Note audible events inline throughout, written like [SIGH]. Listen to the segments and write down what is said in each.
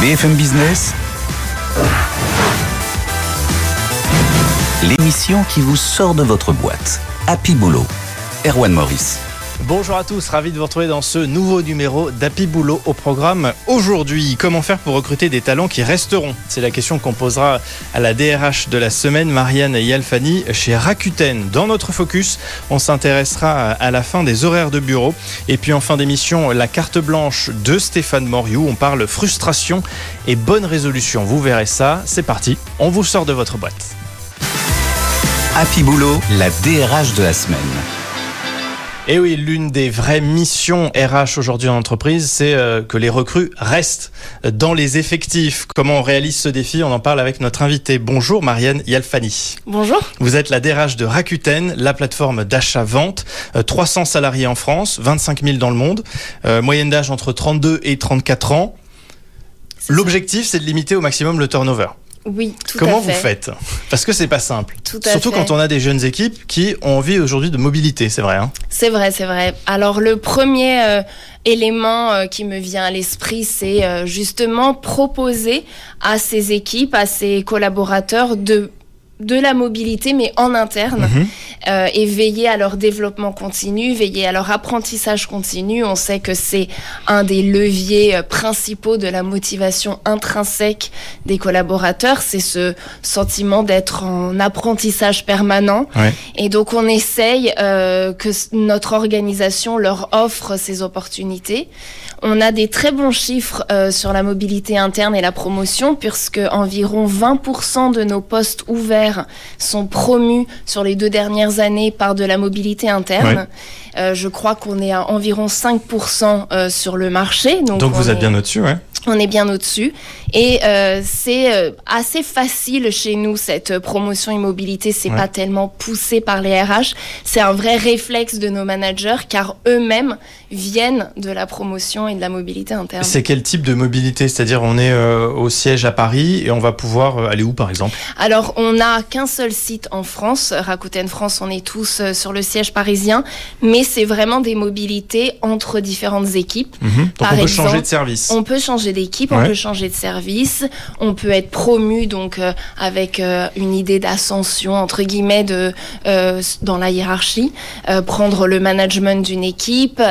BFM Business, l'émission qui vous sort de votre boîte. Happy Boulot. Erwan Maurice. Bonjour à tous, ravi de vous retrouver dans ce nouveau numéro d'Happy Boulot au programme aujourd'hui. Comment faire pour recruter des talents qui resteront? C'est la question qu'on posera à la DRH de la semaine, Marianne Yalfani, chez Rakuten. Dans notre focus, on s'intéressera à la fin des horaires de bureau. Et puis en fin d'émission, la carte blanche de Stéphane Moriou. On parle frustration et bonne résolution. Vous verrez ça. C'est parti, on vous sort de votre boîte. Happy Boulot, la DRH de la semaine. Et oui, l'une des vraies missions RH aujourd'hui en entreprise, c'est euh, que les recrues restent dans les effectifs. Comment on réalise ce défi On en parle avec notre invité. Bonjour Marianne Yalfani. Bonjour. Vous êtes la DRH de Rakuten, la plateforme d'achat-vente. 300 salariés en France, 25 000 dans le monde. Euh, moyenne d'âge entre 32 et 34 ans. L'objectif, c'est de limiter au maximum le turnover. Oui, tout Comment à fait. vous faites? Parce que c'est pas simple. Tout à Surtout fait. quand on a des jeunes équipes qui ont envie aujourd'hui de mobilité, c'est vrai. Hein? C'est vrai, c'est vrai. Alors le premier euh, élément euh, qui me vient à l'esprit, c'est euh, justement proposer à ces équipes, à ces collaborateurs de de la mobilité, mais en interne, Mhm. euh, et veiller à leur développement continu, veiller à leur apprentissage continu. On sait que c'est un des leviers euh, principaux de la motivation intrinsèque des collaborateurs. C'est ce sentiment d'être en apprentissage permanent. Ouais. Et donc on essaye euh, que notre organisation leur offre ces opportunités. On a des très bons chiffres euh, sur la mobilité interne et la promotion, puisque environ 20% de nos postes ouverts sont promus sur les deux dernières années par de la mobilité interne. Euh, je crois qu'on est à environ 5% euh, sur le marché. Donc, Donc vous êtes est- bien au-dessus, ouais on est bien au-dessus. Et euh, c'est euh, assez facile chez nous, cette promotion immobilité. C'est Ouais. pas tellement poussé par les RH. C'est un vrai réflexe de nos managers, car eux-mêmes viennent de la promotion et de la mobilité interne. C'est quel type de mobilité? C'est-à-dire on est euh, au siège à Paris et on va pouvoir euh, aller où par exemple? Alors, on n'a qu'un seul site en France. Rakuten France, on est tous euh, sur le siège parisien. Mais c'est vraiment des mobilités entre différentes équipes. Mhm. Donc Par on peut exemple, changer de service. On peut changer d'équipe, Ouais. on peut changer de service, on peut être promu donc euh, avec euh, une idée d'ascension entre guillemets de euh, dans la hiérarchie, prendre le management d'une équipe. Donc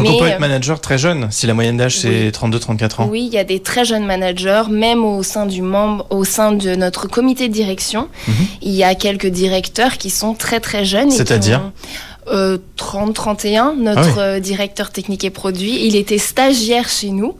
mais on peut être manager très jeune si la moyenne d'âge c'est Oui. 32-34 ans. oui, il y a des très jeunes managers, même au sein du membre, au sein de notre comité de direction, Mhm. il y a quelques directeurs qui sont très très jeunes. C'est-à-dire euh, 30, 31, notre Ah oui. euh, directeur technique et produit, il était stagiaire chez nous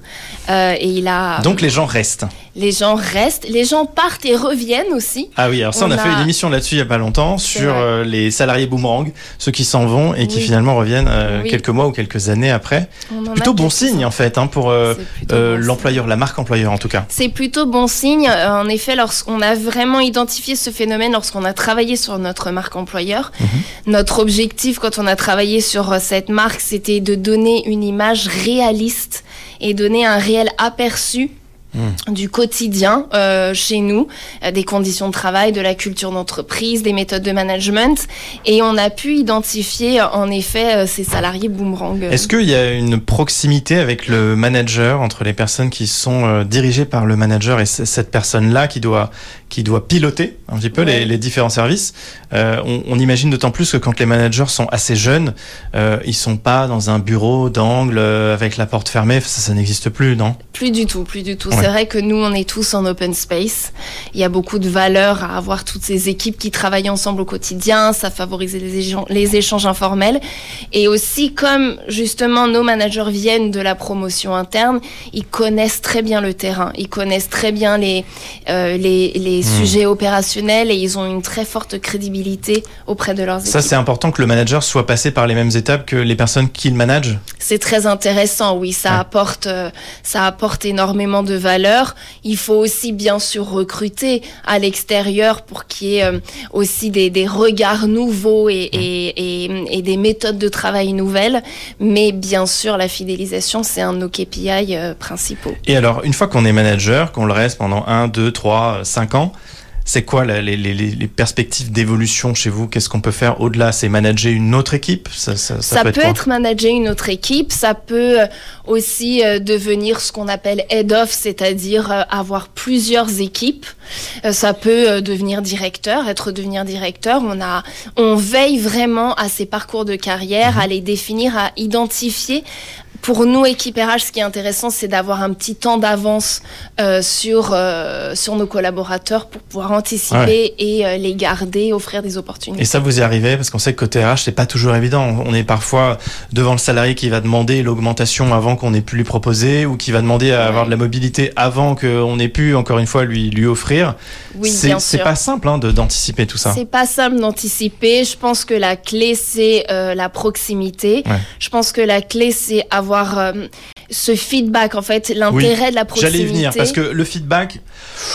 euh, et il a. Donc les gens restent. Les gens restent, les gens partent et reviennent aussi. Ah oui, alors ça on, On a, fait une émission là-dessus il y a pas longtemps sur euh, les salariés boomerang, ceux qui s'en vont et qui Oui. finalement reviennent euh, Oui. quelques mois ou quelques années après. Plutôt bon signe en fait hein, pour euh, euh, bon l'employeur, la marque employeur en tout cas. C'est plutôt bon signe. Euh, En effet, lorsqu'on a vraiment identifié ce phénomène, lorsqu'on a travaillé sur notre marque employeur, Mhm. notre objectif quand on a travaillé sur euh, cette marque, c'était de donner une image réaliste et donner un réel aperçu Mhm. du quotidien euh, chez nous, des conditions de travail, de la culture d'entreprise, des méthodes de management. Et on a pu identifier en effet euh, ces salariés boomerang. Est-ce qu'il y a une proximité avec le manager entre les personnes qui sont euh, dirigées par le manager et cette personne-là qui doit qui doit piloter un petit peu les, Ouais. les différents services? Euh, on, on imagine d'autant plus que quand les managers sont assez jeunes, euh, ils sont pas dans un bureau d'angle avec la porte fermée. Ça, ça n'existe plus, non? Plus du tout, plus du tout. Ouais. C'est vrai que nous, on est tous en open space. Il y a beaucoup de valeur à avoir toutes ces équipes qui travaillent ensemble au quotidien. Ça favorise les, échanges- les échanges informels. Et aussi, comme justement nos managers viennent de la promotion interne, ils connaissent très bien le terrain. Ils connaissent très bien les, euh, les, les Hmm. sujets opérationnels et ils ont une très forte crédibilité auprès de leurs équipes. Ça, c'est important que le manager soit passé par les mêmes étapes que les personnes qu'il manage? C'est très intéressant, oui, ça Ouais. apporte, euh, ça apporte énormément de valeur. Il faut aussi bien sûr recruter à l'extérieur pour qu'il y ait euh, aussi des, des, regards nouveaux et, et, et, et, des méthodes de travail nouvelles. Mais bien sûr, la fidélisation, c'est un de nos KPI euh, principaux. Et alors, une fois qu'on est manager, qu'on le reste pendant 1, 2, 3, 5 ans, c'est quoi les, les, les, perspectives d'évolution chez vous? Qu'est-ce qu'on peut faire au-delà? C'est manager une autre équipe? Ça, ça, ça, ça peut, être, être, manager une autre équipe. Ça peut euh, aussi euh, devenir ce qu'on appelle head-off, c'est-à-dire euh, avoir plusieurs équipes. Ça peut devenir directeur, être devenir directeur. On a, on veille vraiment à ces parcours de carrière, à les définir, à identifier pour nous, équipe RH, ce qui est intéressant, c'est d'avoir un petit temps d'avance euh, sur, euh, sur nos collaborateurs pour pouvoir anticiper ouais. et euh, les garder, offrir des opportunités. Et ça, vous y arrivez Parce qu'on sait que côté RH, c'est pas toujours évident. On est parfois devant le salarié qui va demander l'augmentation avant qu'on ait pu lui proposer ou qui va demander à ouais. avoir de la mobilité avant qu'on ait pu, encore une fois, lui, lui offrir. Oui, c'est pas simple hein, d'anticiper tout ça. C'est pas simple d'anticiper. Je pense que la clé, c'est euh, la proximité. Ouais. Je pense que la clé, c'est avoir avoir euh, ce feedback, en fait, l'intérêt oui, de la proximité. J'allais venir, parce que le feedback,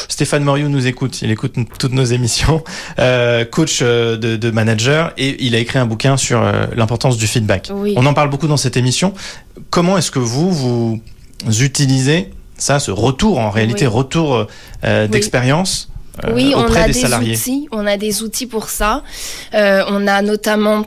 Stéphane Moriou nous écoute, il écoute toutes nos émissions, [LAUGHS] euh, coach euh, de, de, manager, et il a écrit un bouquin sur l'importance du feedback. Oui. On en parle beaucoup dans cette émission. Comment est-ce que vous, vous utilisez ça, ce retour, en réalité, oui. retour d'expérience oui, on a des, outils. On a des outils pour ça. Euh, on a notamment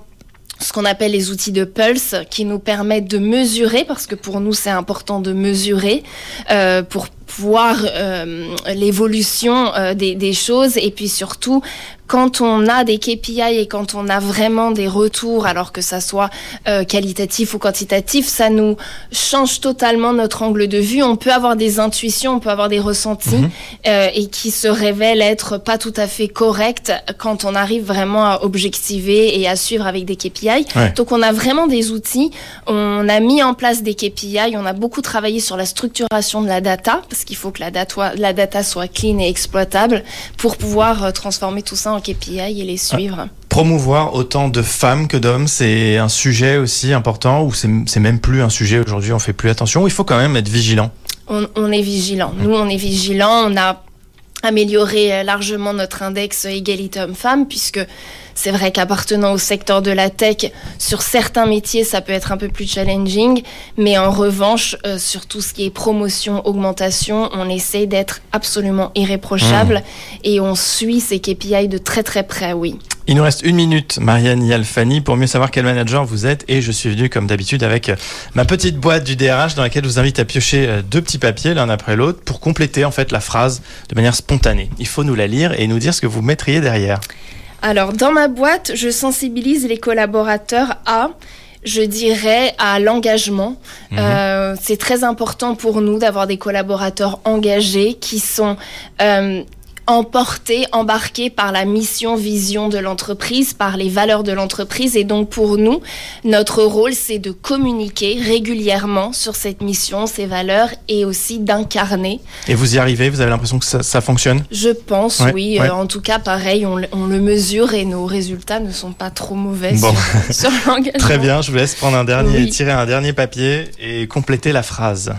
ce qu'on appelle les outils de pulse qui nous permettent de mesurer, parce que pour nous c'est important de mesurer, euh, pour voir euh, l'évolution euh, des, des, choses et puis surtout quand on a des KPI et quand on a vraiment des retours, alors que ça soit euh, qualitatif ou quantitatif, ça nous change totalement notre angle de vue. On peut avoir des intuitions, on peut avoir des ressentis mmh. et qui se révèlent être pas tout à fait corrects quand on arrive vraiment à objectiver et à suivre avec des KPI. Ouais. Donc on a vraiment des outils. On a mis en place des KPI. On a beaucoup travaillé sur la structuration de la data parce qu'il faut que la data, la data soit clean et exploitable pour pouvoir euh, transformer tout ça en KPI et les suivre. Ah. Promouvoir autant de femmes que d'hommes, c'est un sujet aussi important ou c'est même plus un sujet aujourd'hui, on fait plus attention, il faut quand même être vigilant? On, on est vigilant. Nous, on est vigilant. On a amélioré largement notre index égalité homme-femme puisque c'est vrai qu'appartenant au secteur de la tech, sur certains métiers, ça peut être un peu plus challenging, mais en revanche, euh, sur tout ce qui est promotion, augmentation, on essaie d'être absolument irréprochable mmh. et on suit ces KPI de très très près, oui. Il nous reste une minute, Marianne Yalfani, pour mieux savoir quel manager vous êtes. Et je suis venu, comme d'habitude, avec ma petite boîte du DRH dans laquelle je vous invite à piocher deux petits papiers l'un après l'autre pour compléter en fait la phrase de manière spontanée. Il faut nous la lire et nous dire ce que vous mettriez derrière. Alors, dans ma boîte, je sensibilise les collaborateurs à je dirais à l'engagement. Mmh. Euh, c'est très important pour nous d'avoir des collaborateurs engagés qui sont euh, emportés, embarqués par la mission, vision de l'entreprise, par les valeurs de l'entreprise. Et donc pour nous, notre rôle, c'est de communiquer régulièrement sur cette mission, ces valeurs, et aussi d'incarner. Et vous y arrivez Vous avez l'impression que ça, ça, fonctionne? Je pense, ouais, oui. Ouais. Euh, en tout cas, pareil, on, on, le mesure et nos résultats ne sont pas trop mauvais bon. sur, sur [LAUGHS] l'engagement. Très bien, je vous laisse prendre un dernier, oui. tirer un dernier papier et compléter la phrase.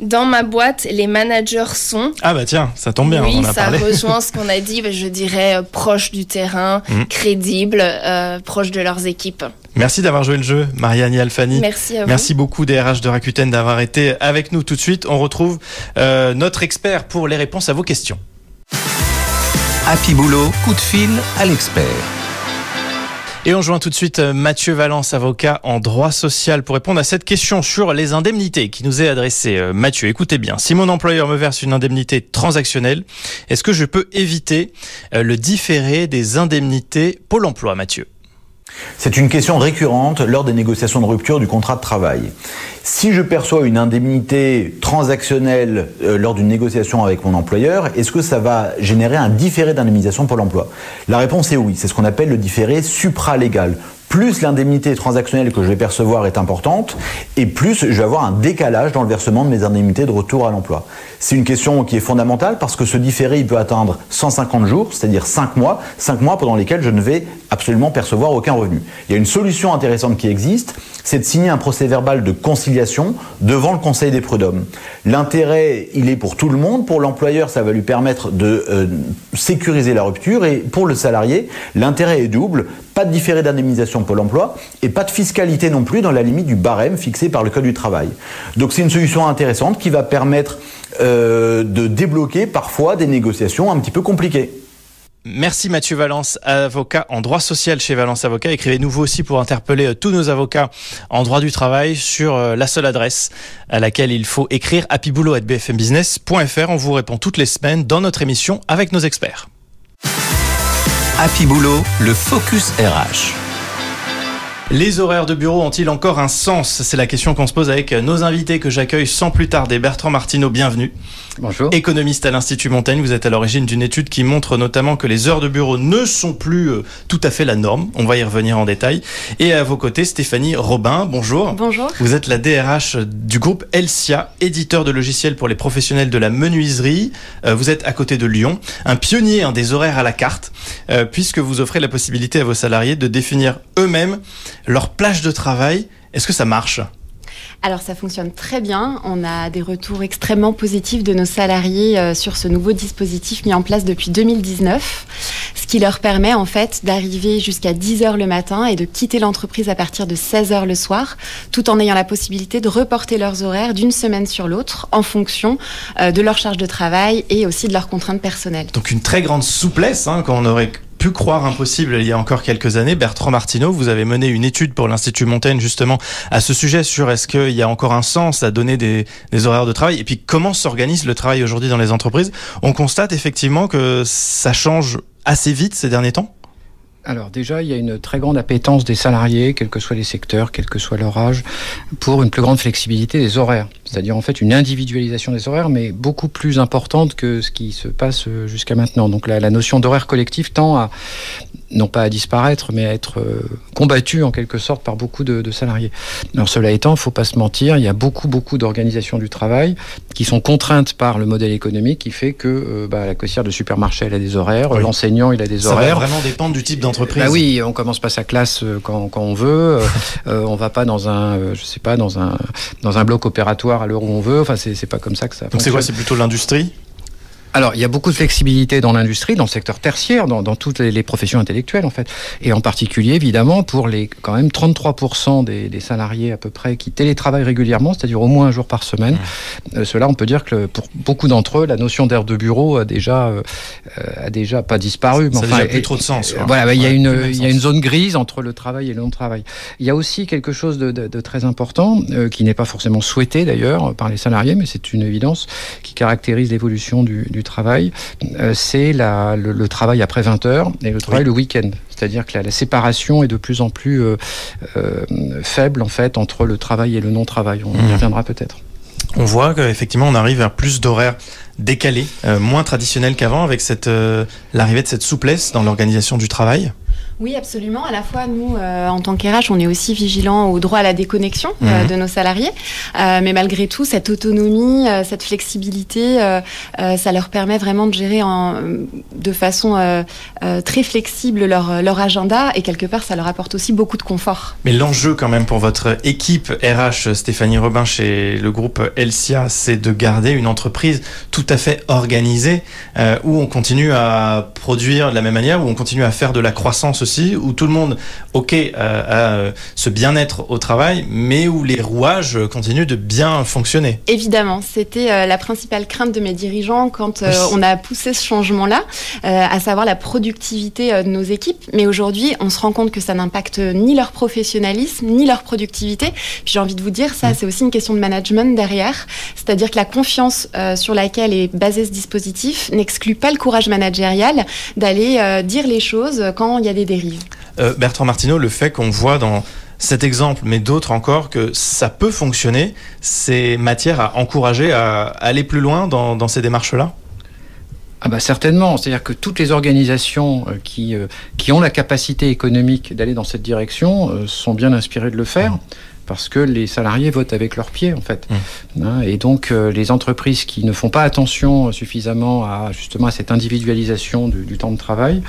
Dans ma boîte, les managers sont. Ah bah tiens, ça tombe bien. Oui, on a ça parlé. rejoint ce qu'on a dit. Je dirais euh, proche du terrain, [LAUGHS] mmh. crédible, euh, proche de leurs équipes. Merci d'avoir joué le jeu, Marianne Alfani. Merci à vous. Merci beaucoup DRH de Rakuten d'avoir été avec nous tout de suite. On retrouve euh, notre expert pour les réponses à vos questions. Happy Boulot, coup de fil à l'expert. Et on joint tout de suite euh, Mathieu Valence, avocat en droit social, pour répondre à cette question sur les indemnités qui nous est adressée. Euh, Mathieu, écoutez bien, si mon employeur me verse une indemnité transactionnelle, est-ce que je peux éviter euh, le différé des indemnités Pôle emploi, Mathieu? C'est une question récurrente lors des négociations de rupture du contrat de travail. Si je perçois une indemnité transactionnelle euh, lors d'une négociation avec mon employeur, est-ce que ça va générer un différé d'indemnisation pour l'emploi? La réponse est oui. C'est ce qu'on appelle le différé supralégal. Plus l'indemnité transactionnelle que je vais percevoir est importante, et plus je vais avoir un décalage dans le versement de mes indemnités de retour à l'emploi. C'est une question qui est fondamentale parce que ce différé, il peut atteindre 150 jours, c'est-à-dire 5 mois, 5 mois pendant lesquels je ne vais absolument percevoir aucun revenu. Il y a une solution intéressante qui existe, c'est de signer un procès verbal de conciliation devant le Conseil des prud'hommes. L'intérêt, il est pour tout le monde. Pour l'employeur, ça va lui permettre de euh, sécuriser la rupture, et pour le salarié, l'intérêt est double pas de différé d'indemnisation Pôle emploi et pas de fiscalité non plus dans la limite du barème fixé par le Code du travail. Donc c'est une solution intéressante qui va permettre euh, de débloquer parfois des négociations un petit peu compliquées. Merci Mathieu Valence, avocat en droit social chez Valence Avocat. Écrivez-nous vous aussi pour interpeller euh, tous nos avocats en droit du travail sur euh, la seule adresse à laquelle il faut écrire happyboulot.bfmbusiness.fr. On vous répond toutes les semaines dans notre émission avec nos experts. Happy Boulot, le Focus RH. Les horaires de bureau ont-ils encore un sens? C'est la question qu'on se pose avec nos invités que j'accueille sans plus tarder. Bertrand Martineau, bienvenue. Bonjour. Économiste à l'Institut Montaigne, vous êtes à l'origine d'une étude qui montre notamment que les heures de bureau ne sont plus euh, tout à fait la norme. On va y revenir en détail. Et à vos côtés, Stéphanie Robin, bonjour. Bonjour. Vous êtes la DRH du groupe Elsia, éditeur de logiciels pour les professionnels de la menuiserie. Euh, vous êtes à côté de Lyon, un pionnier hein, des horaires à la carte, euh, puisque vous offrez la possibilité à vos salariés de définir eux-mêmes leur plage de travail. Est-ce que ça marche? Alors ça fonctionne très bien. On a des retours extrêmement positifs de nos salariés euh, sur ce nouveau dispositif mis en place depuis 2019, ce qui leur permet en fait d'arriver jusqu'à 10 heures le matin et de quitter l'entreprise à partir de 16 heures le soir, tout en ayant la possibilité de reporter leurs horaires d'une semaine sur l'autre en fonction euh, de leur charge de travail et aussi de leurs contraintes personnelles. Donc une très grande souplesse hein, quand on aurait pu croire impossible il y a encore quelques années. Bertrand Martineau, vous avez mené une étude pour l'Institut Montaigne justement à ce sujet sur est-ce qu'il y a encore un sens à donner des, des horaires de travail et puis comment s'organise le travail aujourd'hui dans les entreprises? On constate effectivement que ça change assez vite ces derniers temps? Alors déjà, il y a une très grande appétence des salariés, quels que soient les secteurs, quel que soit leur âge, pour une plus grande flexibilité des horaires. C'est-à-dire en fait une individualisation des horaires, mais beaucoup plus importante que ce qui se passe jusqu'à maintenant. Donc la, la notion d'horaire collectif tend à non pas à disparaître, mais à être euh, combattue en quelque sorte par beaucoup de, de salariés. Alors cela étant, il faut pas se mentir, il y a beaucoup beaucoup d'organisations du travail qui sont contraintes par le modèle économique qui fait que euh, bah, la caissière de supermarché elle a des horaires, Oui. l'enseignant il a des Ça horaires. va vraiment dépendre du type d'entreprise. Bah oui, on commence pas sa classe euh, quand, quand on veut. euh, [LAUGHS] on va pas dans un, je sais pas, dans un dans un bloc opératoire à l'heure où on veut. Enfin, c'est c'est pas comme ça que ça. Donc c'est quoi? C'est plutôt l'industrie? Alors, il y a beaucoup de flexibilité dans l'industrie, dans le secteur tertiaire, dans, dans toutes les, les professions intellectuelles, en fait. Et en particulier, évidemment, pour les quand même 33% des, des salariés à peu près qui télétravaillent régulièrement, c'est-à-dire au moins un jour par semaine. Euh, Cela, on peut dire que le- pour beaucoup d'entre eux, la notion d'air de bureau a déjà, euh, a déjà pas disparu. Ça a déjà plus et- trop de sens, quoi. Voilà, bah, il y a une, il y a une zone grise entre le travail et le non-travail. Il y a aussi quelque chose de, de- de très important, euh, qui n'est pas forcément souhaité d'ailleurs par les salariés, mais c'est une évidence qui caractérise l'évolution du, du travail. Euh, c'est la- le, le travail après 20 heures et le travail le week-end. C'est-à-dire que la, la séparation est de plus en plus euh, euh, faible en fait entre le travail et le non-travail. On y Mhm. reviendra peut-être. On voit qu'effectivement on arrive vers plus d'horaires décalés, euh, moins traditionnels qu'avant avec cette euh, l'arrivée de cette souplesse dans l'organisation du travail. Oui, absolument. À la fois, nous, euh, en tant qu'RH, on est aussi vigilants au droit à la déconnexion euh, Mhm. de nos salariés. Euh, mais malgré tout, cette autonomie, cette flexibilité, ça leur permet vraiment de gérer en, de façon très flexible leur, leur agenda et quelque part, ça leur apporte aussi beaucoup de confort. Mais l'enjeu quand même pour votre équipe RH Stéphanie Robin chez le groupe Elsia, c'est de garder une entreprise tout à fait organisée où on continue à produire de la même manière, où on continue à faire de la croissance aussi, où tout le monde, ok, euh, a euh, ce bien-être au travail, mais où les rouages continuent de bien fonctionner. Évidemment, c'était euh, la principale crainte de mes dirigeants quand Oui. on a poussé ce changement-là, à savoir la productivité de nos équipes. Mais aujourd'hui, on se rend compte que ça n'impacte ni leur professionnalisme, ni leur productivité. Puis j'ai envie de vous dire, ça, c'est aussi une question de management derrière. C'est-à-dire que la confiance euh, sur laquelle est basé ce dispositif n'exclut pas le courage managérial d'aller euh, dire les choses quand il y a des dérives. Euh, Bertrand Martineau, le fait qu'on voit dans cet exemple, mais d'autres encore, que ça peut fonctionner, c'est matière à encourager à aller plus loin dans, dans ces démarches-là? Ah bah certainement, c'est-à-dire que toutes les organisations euh, qui, euh, qui ont la capacité économique d'aller dans cette direction sont bien inspirées de le faire parce que les salariés votent avec leurs pieds en fait. Mmh. Hein, et donc euh, les entreprises qui ne font pas attention suffisamment à justement à cette individualisation du, du temps de travail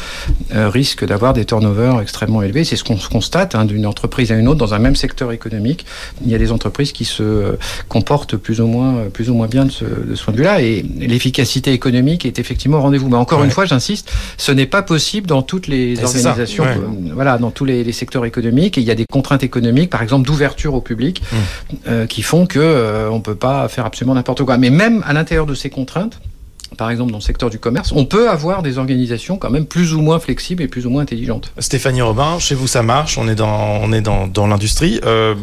euh, risquent d'avoir des turnovers extrêmement élevés. C'est ce qu'on constate hein, d'une entreprise à une autre dans un même secteur économique. Il y a des entreprises qui se euh, comportent plus ou moins plus ou moins bien de ce, de ce point de vue-là et l'efficacité économique est effectivement au rendez-vous. Mais encore ouais. une fois, j'insiste, ce n'est pas possible dans toutes les et organisations, ouais. voilà, dans tous les, les secteurs économiques. Et il y a des contraintes économiques, par exemple d'ouverture au public mmh. euh, qui font que euh, on peut pas faire absolument n'importe quoi. Mais même à l'intérieur de ces contraintes, par exemple dans le secteur du commerce, on peut avoir des organisations quand même plus ou moins flexibles et plus ou moins intelligentes. Stéphanie Robin, chez vous ça marche, on est dans, on est dans, dans l'industrie. Euh,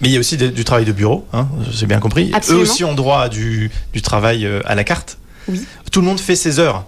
mais il y a aussi des, du travail de bureau, hein, j'ai bien compris. Absolument. Eux aussi ont droit à du, du travail euh, à la carte. Oui. Tout le monde fait ses heures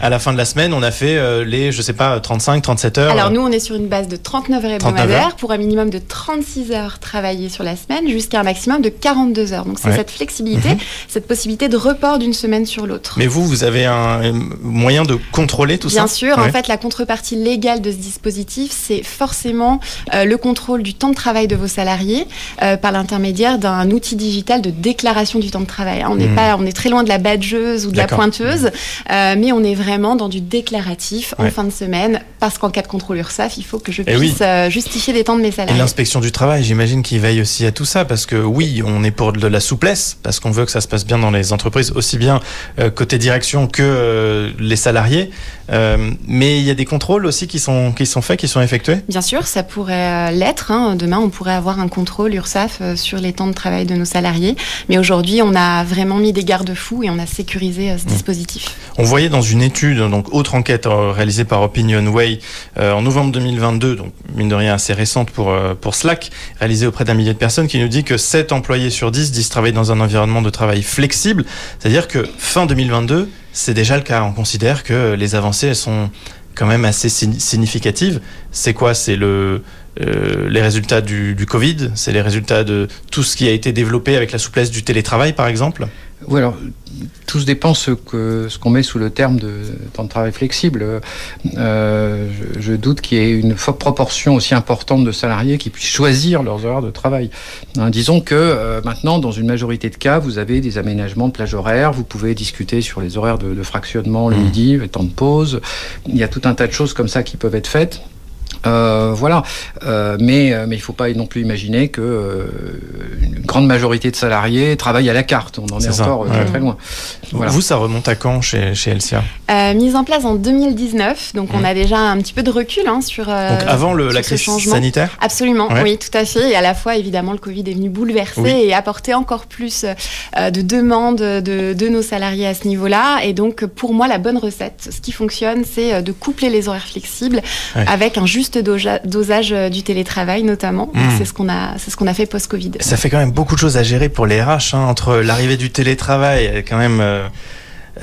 à la fin de la semaine, on a fait euh, les, je sais pas, 35, 37 heures. Alors nous, on est sur une base de 39 heures hebdomadaires pour un minimum de 36 heures travaillées sur la semaine jusqu'à un maximum de 42 heures. Donc c'est ouais. cette flexibilité, mmh. cette possibilité de report d'une semaine sur l'autre. Mais vous, vous avez un moyen de contrôler tout Bien ça sûr, ouais. en fait, la contrepartie légale de ce dispositif, c'est forcément euh, le contrôle du temps de travail de vos salariés euh, par l'intermédiaire d'un outil digital de déclaration du temps de travail. On n'est mmh. pas, on est très loin de la badgeuse ou de la pointeuse, mais on est vraiment dans du déclaratif en fin de semaine, parce qu'en cas de contrôle URSAF, il faut que je puisse oui. euh, justifier les temps de mes salariés. Et l'inspection du travail, j'imagine qu'il veille aussi à tout ça, parce que oui, on est pour de la souplesse, parce qu'on veut que ça se passe bien dans les entreprises, aussi bien euh, côté direction que euh, les salariés. Euh, mais il y a des contrôles aussi qui sont, qui sont faits, qui sont effectués Bien sûr, ça pourrait euh, l'être. Hein. Demain, on pourrait avoir un contrôle URSAF euh, sur les temps de travail de nos salariés. Mais aujourd'hui, on a vraiment mis des garde-fous et on a sécurisé ce mmh. dispositif. On voyait dans une étude, donc autre enquête réalisée par Opinionway euh, en novembre 2022, donc mine de rien assez récente pour, euh, pour Slack, réalisée auprès d'un millier de personnes, qui nous dit que 7 employés sur 10 disent travailler dans un environnement de travail flexible. C'est-à-dire que fin 2022, c'est déjà le cas. On considère que les avancées, elles sont quand même assez significatives. C'est quoi? C'est le, euh, les résultats du, du Covid? C'est les résultats de tout ce qui a été développé avec la souplesse du télétravail, par exemple? Alors tout se dépend ce que ce qu'on met sous le terme de temps de travail flexible. Euh, je, je doute qu'il y ait une proportion aussi importante de salariés qui puissent choisir leurs horaires de travail. Hein, disons que euh, maintenant, dans une majorité de cas, vous avez des aménagements de plage horaire. Vous pouvez discuter sur les horaires de, de fractionnement le mmh. midi, les temps de pause. Il y a tout un tas de choses comme ça qui peuvent être faites. Euh, voilà, euh, mais, mais il ne faut pas non plus imaginer que euh, une grande majorité de salariés travaillent à la carte. On en est, est encore très, ouais. très loin. Voilà. Vous, ça remonte à quand chez, chez Elsia euh, Mise en place en 2019, donc mmh. on a déjà un petit peu de recul hein, sur. donc avant le, sur la crise changement. sanitaire Absolument, ouais. oui, tout à fait. Et à la fois, évidemment, le Covid est venu bouleverser oui. et apporter encore plus de demandes de, de, nos salariés à ce niveau-là. Et donc, pour moi, la bonne recette, ce qui fonctionne, c'est de coupler les horaires flexibles ouais. avec un juste dosage du télétravail notamment. Mmh. C'est ce qu'on a, c'est ce qu'on a fait post-Covid. Ça fait quand même beaucoup de choses à gérer pour les RH hein, entre l'arrivée du télétravail, quand même. Euh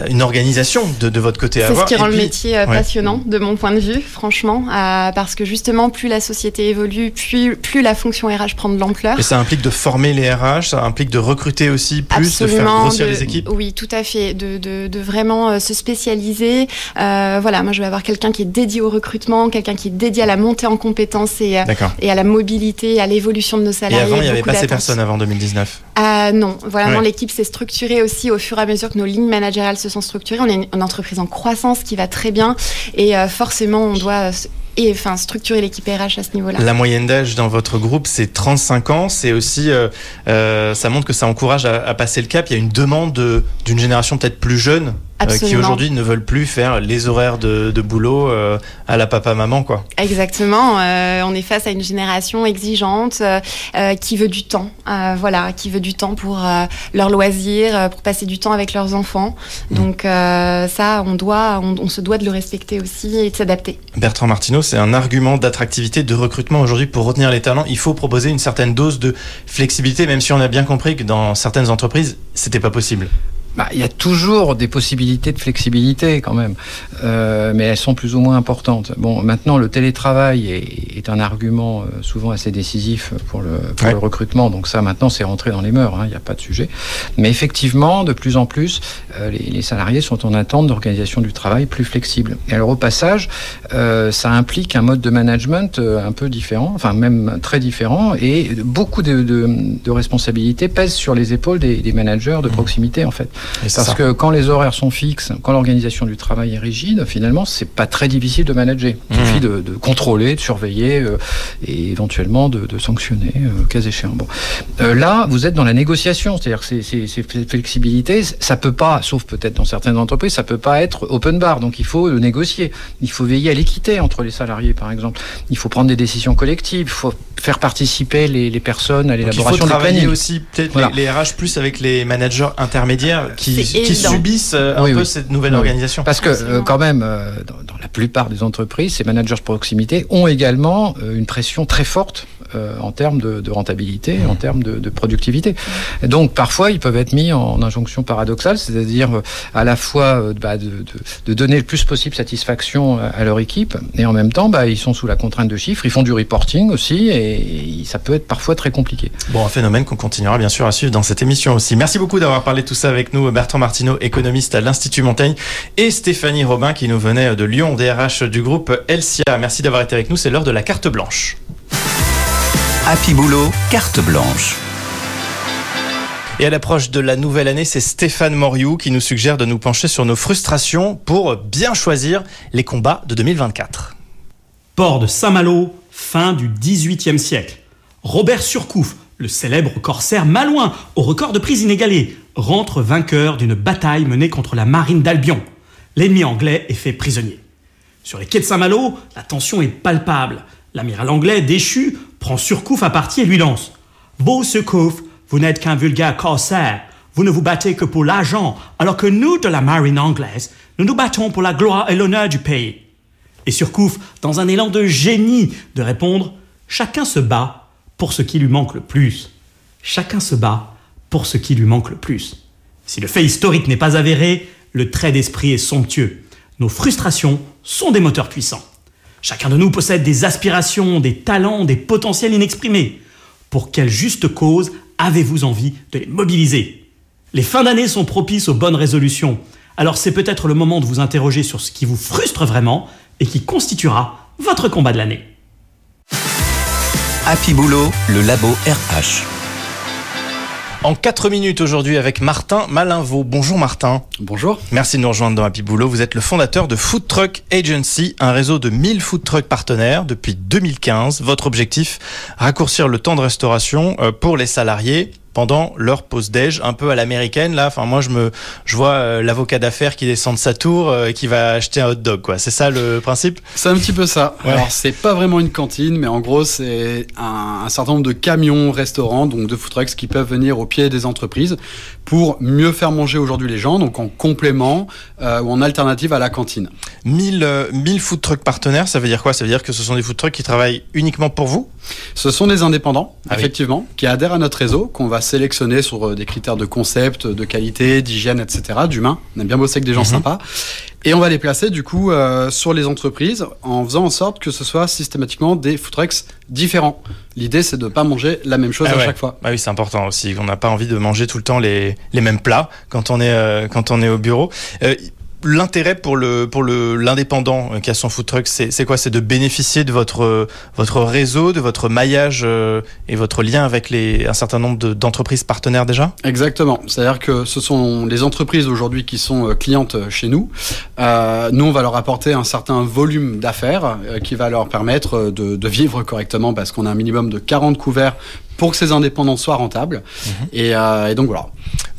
une organisation de, de votre côté à avoir. C'est ce qui rend puis, le métier ouais. passionnant de mon point de vue, franchement, euh, parce que justement, plus la société évolue, plus, plus la fonction RH prend de l'ampleur. Et ça implique de former les RH, ça implique de recruter aussi plus, Absolument, de faire grossir de, les équipes. Oui, tout à fait, de, de, de vraiment euh, se spécialiser. Euh, voilà, moi je vais avoir quelqu'un qui est dédié au recrutement, quelqu'un qui est dédié à la montée en compétences et, et à la mobilité, à l'évolution de nos salariés. Et avant, il n'y avait pas ces personnes avant 2019 euh, Non, ouais. l'équipe s'est structurée aussi au fur et à mesure que nos lignes managériales se sont structurées. On est une, entreprise en croissance qui va très bien et euh, forcément on doit et enfin structurer l'équipe RH à ce niveau-là. La moyenne d'âge dans votre groupe c'est 35 ans, c'est aussi euh, euh, ça montre que ça encourage à, à, passer le cap. Il y a une demande d'une de, génération peut-être plus jeune. Qui aujourd'hui ne veulent plus faire les horaires de, de boulot euh, à la papa-maman. quoi. Exactement. Euh, on est face à une génération exigeante euh, qui veut du temps. voilà, qui veut du temps pour leurs loisirs, pour passer du temps avec leurs enfants. Mmh. Donc ça, on, doit, on, on, se doit de le respecter aussi et de s'adapter. Bertrand Martineau, c'est un argument d'attractivité, de recrutement aujourd'hui pour retenir les talents. Il faut proposer une certaine dose de flexibilité, même si on a bien compris que dans certaines entreprises, c'était pas possible. Bah, il y a toujours des possibilités de flexibilité quand même, euh, mais elles sont plus ou moins importantes. Bon, maintenant, le télétravail est, est un argument euh, souvent assez décisif pour le, pour Ouais. le recrutement, donc ça maintenant c'est rentré dans les mœurs, hein, il n'y a pas de sujet. Mais effectivement, de plus en plus, euh, les, les salariés sont en attente d'organisation du travail plus flexible. Et alors au passage, euh, ça implique un mode de management euh, un peu différent, enfin même très différent, et beaucoup de, de, de responsabilités pèsent sur les épaules des, des managers de proximité en fait. Parce ça. que quand les horaires sont fixes, quand l'organisation du travail est rigide, finalement, c'est pas très difficile de manager. Il Mhm. suffit de, de contrôler, de surveiller euh, et éventuellement de, de sanctionner, euh, cas échéant. Bon. Euh, là, vous êtes dans la négociation, c'est-à-dire que ces, ces, ces flexibilités, ça peut pas, sauf peut-être dans certaines entreprises, ça peut pas être open bar. Donc il faut négocier. Il faut veiller à l'équité entre les salariés, par exemple. Il faut prendre des décisions collectives. Il faut faire participer les, les personnes à Donc, il faut l'élaboration du travailler aussi peut-être Voilà. les, les RH plus avec les managers intermédiaires qui, subissent euh, un Oui, peu oui. cette nouvelle Oui, organisation. Parce que euh, quand même, euh, dans, dans la plupart des entreprises, ces managers de proximité ont également euh, une pression très forte euh, en termes de, rentabilité, en termes de, productivité. Donc parfois, ils peuvent être mis en injonction paradoxale, c'est-à-dire euh, à la fois euh, bah, de, donner le plus possible satisfaction à, à leur équipe, et en même temps, bah, ils sont sous la contrainte de chiffres, ils font du reporting aussi, et, ça peut être parfois très compliqué. Bon, un phénomène qu'on continuera bien sûr à suivre dans cette émission aussi. Merci beaucoup d'avoir parlé de tout ça avec nous, Bertrand Martineau, économiste à l'Institut Montaigne, et Stéphanie Robin qui nous venait de Lyon, DRH du groupe Elsia. Merci d'avoir été avec nous, c'est l'heure de la carte blanche. Happy Boulot, carte blanche. Et à l'approche de la nouvelle année, c'est Stéphane Moriou qui nous suggère de nous pencher sur nos frustrations pour bien choisir les combats de 2024. Port de Saint-Malo, fin du XVIIIe siècle. Robert Surcouf, le célèbre corsaire malouin au record de prise inégalé, rentre vainqueur d'une bataille menée contre la marine d'Albion. L'ennemi anglais est fait prisonnier. Sur les quais de Saint-Malo, la tension est palpable. L'amiral anglais, déchu, prend Surcouf à partie et lui lance Beau Surcouf, vous n'êtes qu'un vulgaire corsaire. Vous ne vous battez que pour l'argent, alors que nous, de la marine anglaise, nous nous battons pour la gloire et l'honneur du pays. Et Surcouf, dans un élan de génie, de répondre Chacun se bat pour ce qui lui manque le plus. Chacun se bat pour ce qui lui manque le plus. Si le fait historique n'est pas avéré, le trait d'esprit est somptueux. Nos frustrations sont des moteurs puissants. Chacun de nous possède des aspirations, des talents, des potentiels inexprimés. Pour quelle juste cause avez-vous envie de les mobiliser? Les fins d'année sont propices aux bonnes résolutions. Alors c'est peut-être le moment de vous interroger sur ce qui vous frustre vraiment et qui constituera votre combat de l'année. Happy Boulot, le labo RH. En 4 minutes aujourd'hui avec Martin Malinvaux. Bonjour Martin. Bonjour. Merci de nous rejoindre dans Happy Boulot. Vous êtes le fondateur de Food Truck Agency, un réseau de 1000 food truck partenaires depuis 2015. Votre objectif, raccourcir le temps de restauration euh, pour les salariés pendant leur pause déj, un peu à l'américaine là. Enfin moi je me je vois euh, l'avocat d'affaires qui descend de sa tour euh, et qui va acheter un hot dog quoi. C'est ça le principe? C'est un petit peu ça. Ouais. Alors, c'est pas vraiment une cantine, mais en gros, c'est un, un certain nombre de camions restaurants, donc de food trucks, qui peuvent venir au pied des entreprises pour mieux faire manger aujourd'hui les gens, donc en complément euh, ou en alternative à la cantine. 1000 euh, 1000 food truck partenaires, ça veut dire quoi? Ça veut dire que ce sont des food trucks qui travaillent uniquement pour vous? Ce sont des indépendants, Ah oui. effectivement, qui adhèrent à notre réseau, qu'on va sélectionner sur euh, des critères de concept, de qualité, d'hygiène, etc., d'humain. On aime bien bosser avec des gens Mhm. sympas. Et on va les placer, du coup, euh, sur les entreprises en faisant en sorte que ce soit systématiquement des food trucks différents. L'idée, c'est de ne pas manger la même chose Ah à ouais. chaque fois. Bah oui, c'est important aussi. On n'a pas envie de manger tout le temps les, les mêmes plats quand on est, euh, quand on est au bureau. Euh, L'intérêt pour le pour le l'indépendant euh, qui a son food truck, c'est c'est quoi? C'est de bénéficier de votre euh, votre réseau, de votre maillage euh, et votre lien avec les un certain nombre de- d'entreprises partenaires déjà? Exactement. C'est-à-dire que ce sont les entreprises aujourd'hui qui sont euh, clientes chez nous. Euh, nous, on va leur apporter un certain volume d'affaires euh, qui va leur permettre de, de vivre correctement parce qu'on a un minimum de 40 couverts pour que ces indépendants soient rentables. et, euh, et donc voilà.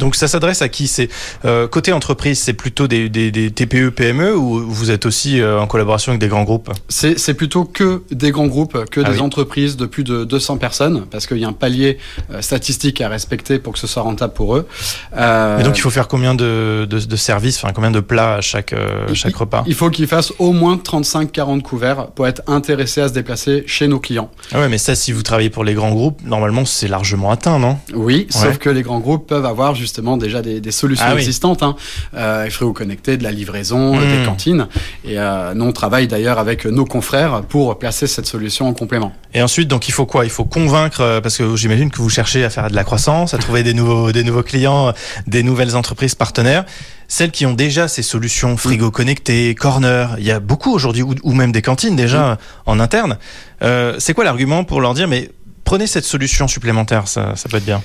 Donc ça s'adresse à qui C'est euh, côté entreprise, c'est plutôt des, des, des TPE PME ou vous êtes aussi euh, en collaboration avec des grands groupes C'est plutôt que des grands groupes, que Ah des oui. entreprises de plus de 200 personnes, parce qu'il y a un palier euh, statistique à respecter pour que ce soit rentable pour eux. Et donc il faut faire combien de, de, de services, enfin combien de plats à chaque il- repas Il faut qu'ils fassent au moins 35-40 couverts pour être intéressés à se déplacer chez nos clients. Ah ouais, mais ça, si vous travaillez pour les grands groupes, normalement, c'est largement atteint, non? Oui, Ouais. sauf que les grands groupes peuvent avoir jusqu'à justement déjà des, des solutions Ah existantes, hein, euh, frigo connecté, de la livraison, Mmh. des cantines. Et euh, nous, on travaille d'ailleurs avec nos confrères pour placer cette solution en complément. Et ensuite, donc, il faut quoi? Il faut convaincre, euh, parce que j'imagine que vous cherchez à faire de la croissance, à [LAUGHS] trouver des nouveaux, des nouveaux clients, euh, des nouvelles entreprises partenaires. Celles qui ont déjà ces solutions frigo connecté, corner, il y a beaucoup aujourd'hui, ou, même des cantines déjà en interne. Euh, c'est quoi l'argument pour leur dire, mais prenez cette solution supplémentaire, ça, ça peut être bien?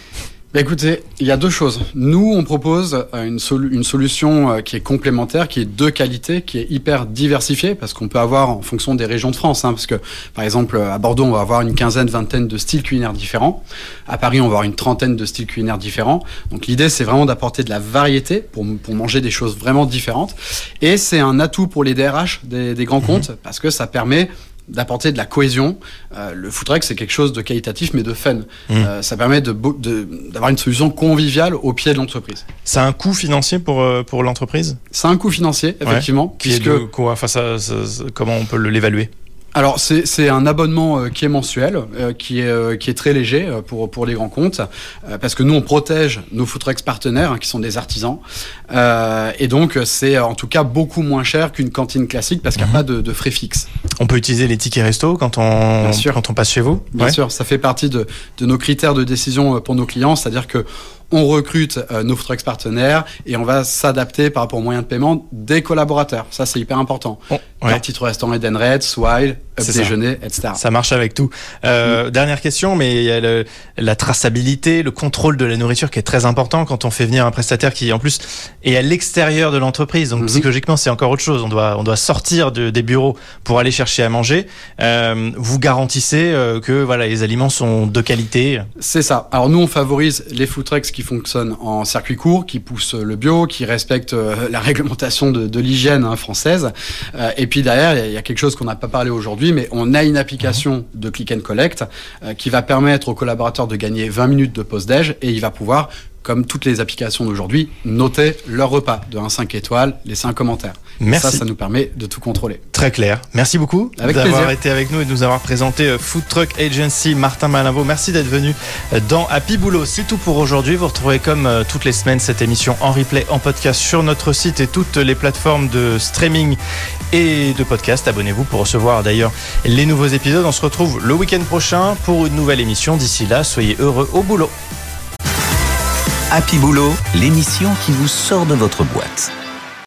Écoutez, il y a deux choses. Nous, on propose euh, une, solu- une solution euh, qui est complémentaire, qui est de qualité, qui est hyper diversifiée, parce qu'on peut avoir en fonction des régions de France, hein, parce que par exemple à Bordeaux, on va avoir une quinzaine, vingtaine de styles culinaires différents. À Paris, on va avoir une trentaine de styles culinaires différents. Donc l'idée, c'est vraiment d'apporter de la variété pour, pour manger des choses vraiment différentes. Et c'est un atout pour les DRH des, des grands comptes, parce que ça permet d'apporter de la cohésion. Euh, le food truck, c'est quelque chose de qualitatif, mais de fun. Euh, ça permet de beau- de- d'avoir une solution conviviale au pied de l'entreprise. Ça a un coût financier pour, euh, pour l'entreprise? C'est un coût financier, effectivement, Qui est de quoi? Enfin, ça- ça- ça- Comment on peut l'évaluer? Alors c'est c'est un abonnement euh, qui est mensuel, euh, qui est euh, qui est très léger pour pour les grands comptes, parce que nous on protège nos food trucks partenaires hein, qui sont des artisans, et donc c'est en tout cas beaucoup moins cher qu'une cantine classique parce qu'il n'y a pas de, de frais fixes. On peut utiliser les tickets resto quand on, Bien sûr. quand on passe chez vous? Bien Ouais. sûr, ça fait partie de, de nos critères de décision pour nos clients, c'est-à-dire que on recrute euh, nos food trucks partenaires et on va s'adapter par rapport aux moyens de paiement des collaborateurs. Ça, c'est hyper important. Oh, ouais. Titre restaurant Eden Red, Swile. Déjeuner, etc. Ça marche avec tout. Euh, Dernière question, mais il y a le- la traçabilité, le contrôle de la nourriture qui est très important quand on fait venir un prestataire qui en plus est à l'extérieur de l'entreprise. Donc Mhm. psychologiquement, c'est encore autre chose. On doit on doit sortir de- des bureaux pour aller chercher à manger. Euh, vous garantissez euh, que voilà les aliments sont de qualité? C'est ça. Alors nous, on favorise les food trucks qui fonctionnent en circuit court, qui poussent le bio, qui respectent euh, la réglementation de, de l'hygiène hein, française. Euh, et puis derrière, il y a- il y, a quelque chose qu'on n'a pas parlé aujourd'hui, mais on a une application de click and collect euh, qui va permettre aux collaborateurs de gagner 20 minutes de pause déj et il va pouvoir comme toutes les applications d'aujourd'hui, noter leur repas de 1 5 étoiles, laisser un commentaire. Et Merci. Ça, ça nous permet de tout contrôler. Très clair. Merci beaucoup Avec d'avoir été avec nous et de nous avoir présenté euh, Food Truck Agency. Martin Malinvaux, merci d'être venu euh, dans Happy Boulot. C'est tout pour aujourd'hui. Vous retrouvez comme euh, toutes les semaines cette émission en replay, en podcast sur notre site et toutes les plateformes de streaming et de podcast. Abonnez-vous pour recevoir d'ailleurs les nouveaux épisodes. On se retrouve le week-end prochain pour une nouvelle émission. D'ici là, soyez heureux au boulot. Happy Boulot, l'émission qui vous sort de votre boîte.